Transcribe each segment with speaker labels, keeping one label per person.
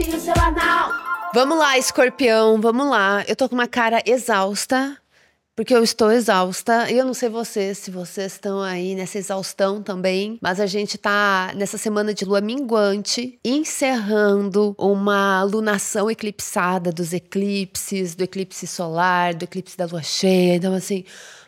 Speaker 1: Seu anal.
Speaker 2: Vamos lá, escorpião, vamos lá. Eu tô com uma cara exausta, porque eu estou exausta. E eu não sei vocês, se vocês estão aí nessa exaustão também, mas a gente tá nessa semana de lua minguante, encerrando uma lunação eclipsada dos eclipses, do eclipse solar, do eclipse da lua cheia. Então, assim.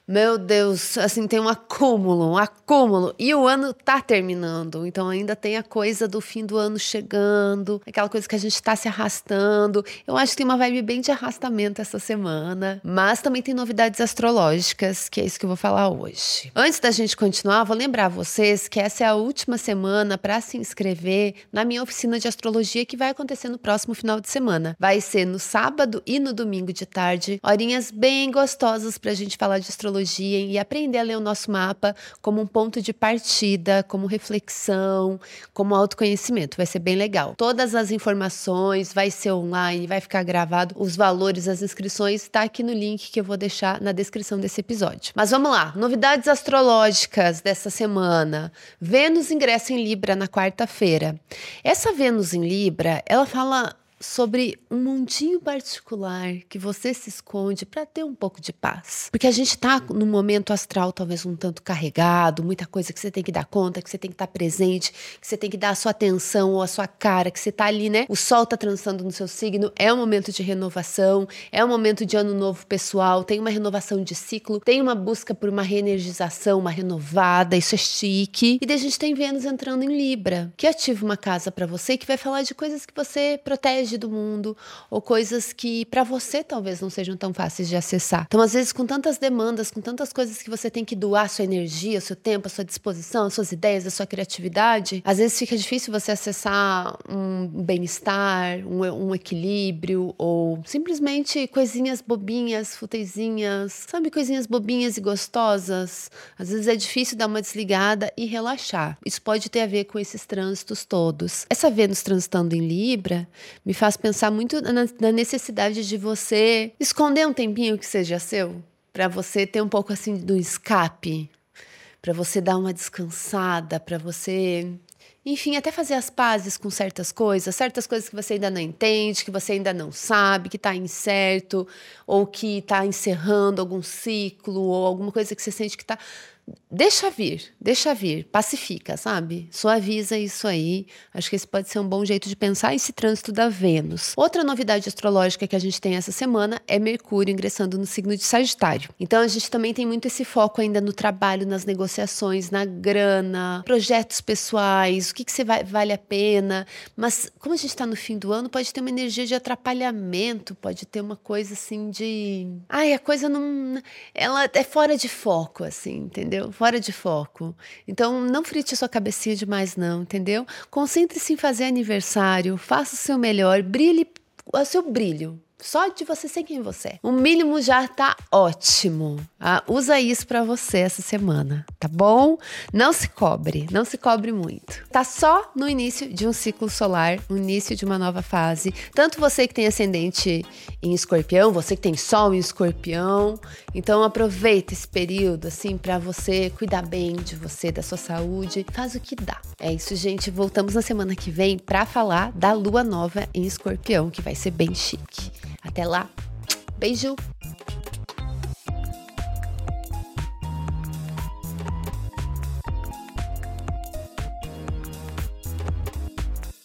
Speaker 2: Meu Deus, assim, tem um acúmulo, um acúmulo. E o ano tá terminando, então ainda tem a coisa do fim do ano chegando, aquela coisa que a gente tá se arrastando. Eu acho que tem uma vibe bem de arrastamento essa semana, mas também tem novidades astrológicas, que é isso que eu vou falar hoje. Antes da gente continuar, vou lembrar vocês que essa é a última semana para se inscrever na minha oficina de astrologia que vai acontecer no próximo final de semana. Vai ser no sábado e no domingo de tarde, horinhas bem gostosas pra gente falar de astrologia astrologia e aprender a ler o nosso mapa como um ponto de partida, como reflexão, como autoconhecimento. Vai ser bem legal. Todas as informações vai ser online, vai ficar gravado. Os valores, as inscrições está aqui no link que eu vou deixar na descrição desse episódio. Mas vamos lá, novidades astrológicas dessa semana. Vênus ingressa em Libra na quarta-feira. Essa Vênus em Libra, ela fala sobre um mundinho particular que você se esconde para ter um pouco de paz. Porque a gente tá num momento astral talvez um tanto carregado, muita coisa que você tem que dar conta, que você tem que estar tá presente, que você tem que dar a sua atenção ou a sua cara, que você tá ali, né? O sol tá transitando no seu signo, é um momento de renovação, é um momento de ano novo pessoal, tem uma renovação de ciclo, tem uma busca por uma reenergização, uma renovada, isso é chique. E daí a gente tem Vênus entrando em Libra, que ativa uma casa para você que vai falar de coisas que você protege do mundo ou coisas que para você talvez não sejam tão fáceis de acessar. Então, às vezes, com tantas demandas, com tantas coisas que você tem que doar sua energia, seu tempo, a sua disposição, as suas ideias, a sua criatividade, às vezes fica difícil você acessar um bem-estar, um, um equilíbrio ou simplesmente coisinhas bobinhas, futezinhas, sabe, coisinhas bobinhas e gostosas. Às vezes é difícil dar uma desligada e relaxar. Isso pode ter a ver com esses trânsitos todos. Essa Vênus transitando em Libra me faz pensar muito na, na necessidade de você esconder um tempinho que seja seu, para você ter um pouco assim do escape, para você dar uma descansada, para você enfim, até fazer as pazes com certas coisas, certas coisas que você ainda não entende, que você ainda não sabe, que está incerto, ou que está encerrando algum ciclo, ou alguma coisa que você sente que está Deixa vir, deixa vir, pacifica, sabe? Suaviza isso aí. Acho que esse pode ser um bom jeito de pensar esse trânsito da Vênus. Outra novidade astrológica que a gente tem essa semana é Mercúrio ingressando no signo de Sagitário. Então a gente também tem muito esse foco ainda no trabalho, nas negociações, na grana, projetos pessoais, o que, que você vai, vale a pena. Mas como a gente está no fim do ano, pode ter uma energia de atrapalhamento, pode ter uma coisa assim de. Ai, a coisa não. Ela é fora de foco, assim, entendeu? Entendeu? Fora de foco. Então, não frite sua cabecinha demais, não, entendeu? Concentre-se em fazer aniversário, faça o seu melhor, brilhe o seu brilho. Só de você ser quem você é. O mínimo já tá ótimo. Ah, usa isso para você essa semana, tá bom? Não se cobre, não se cobre muito. Tá só no início de um ciclo solar, no início de uma nova fase. Tanto você que tem ascendente em escorpião, você que tem sol em escorpião. Então aproveita esse período assim para você cuidar bem de você, da sua saúde. Faz o que dá. É isso, gente. Voltamos na semana que vem para falar da lua nova em escorpião, que vai ser bem chique. Até lá. Beijo!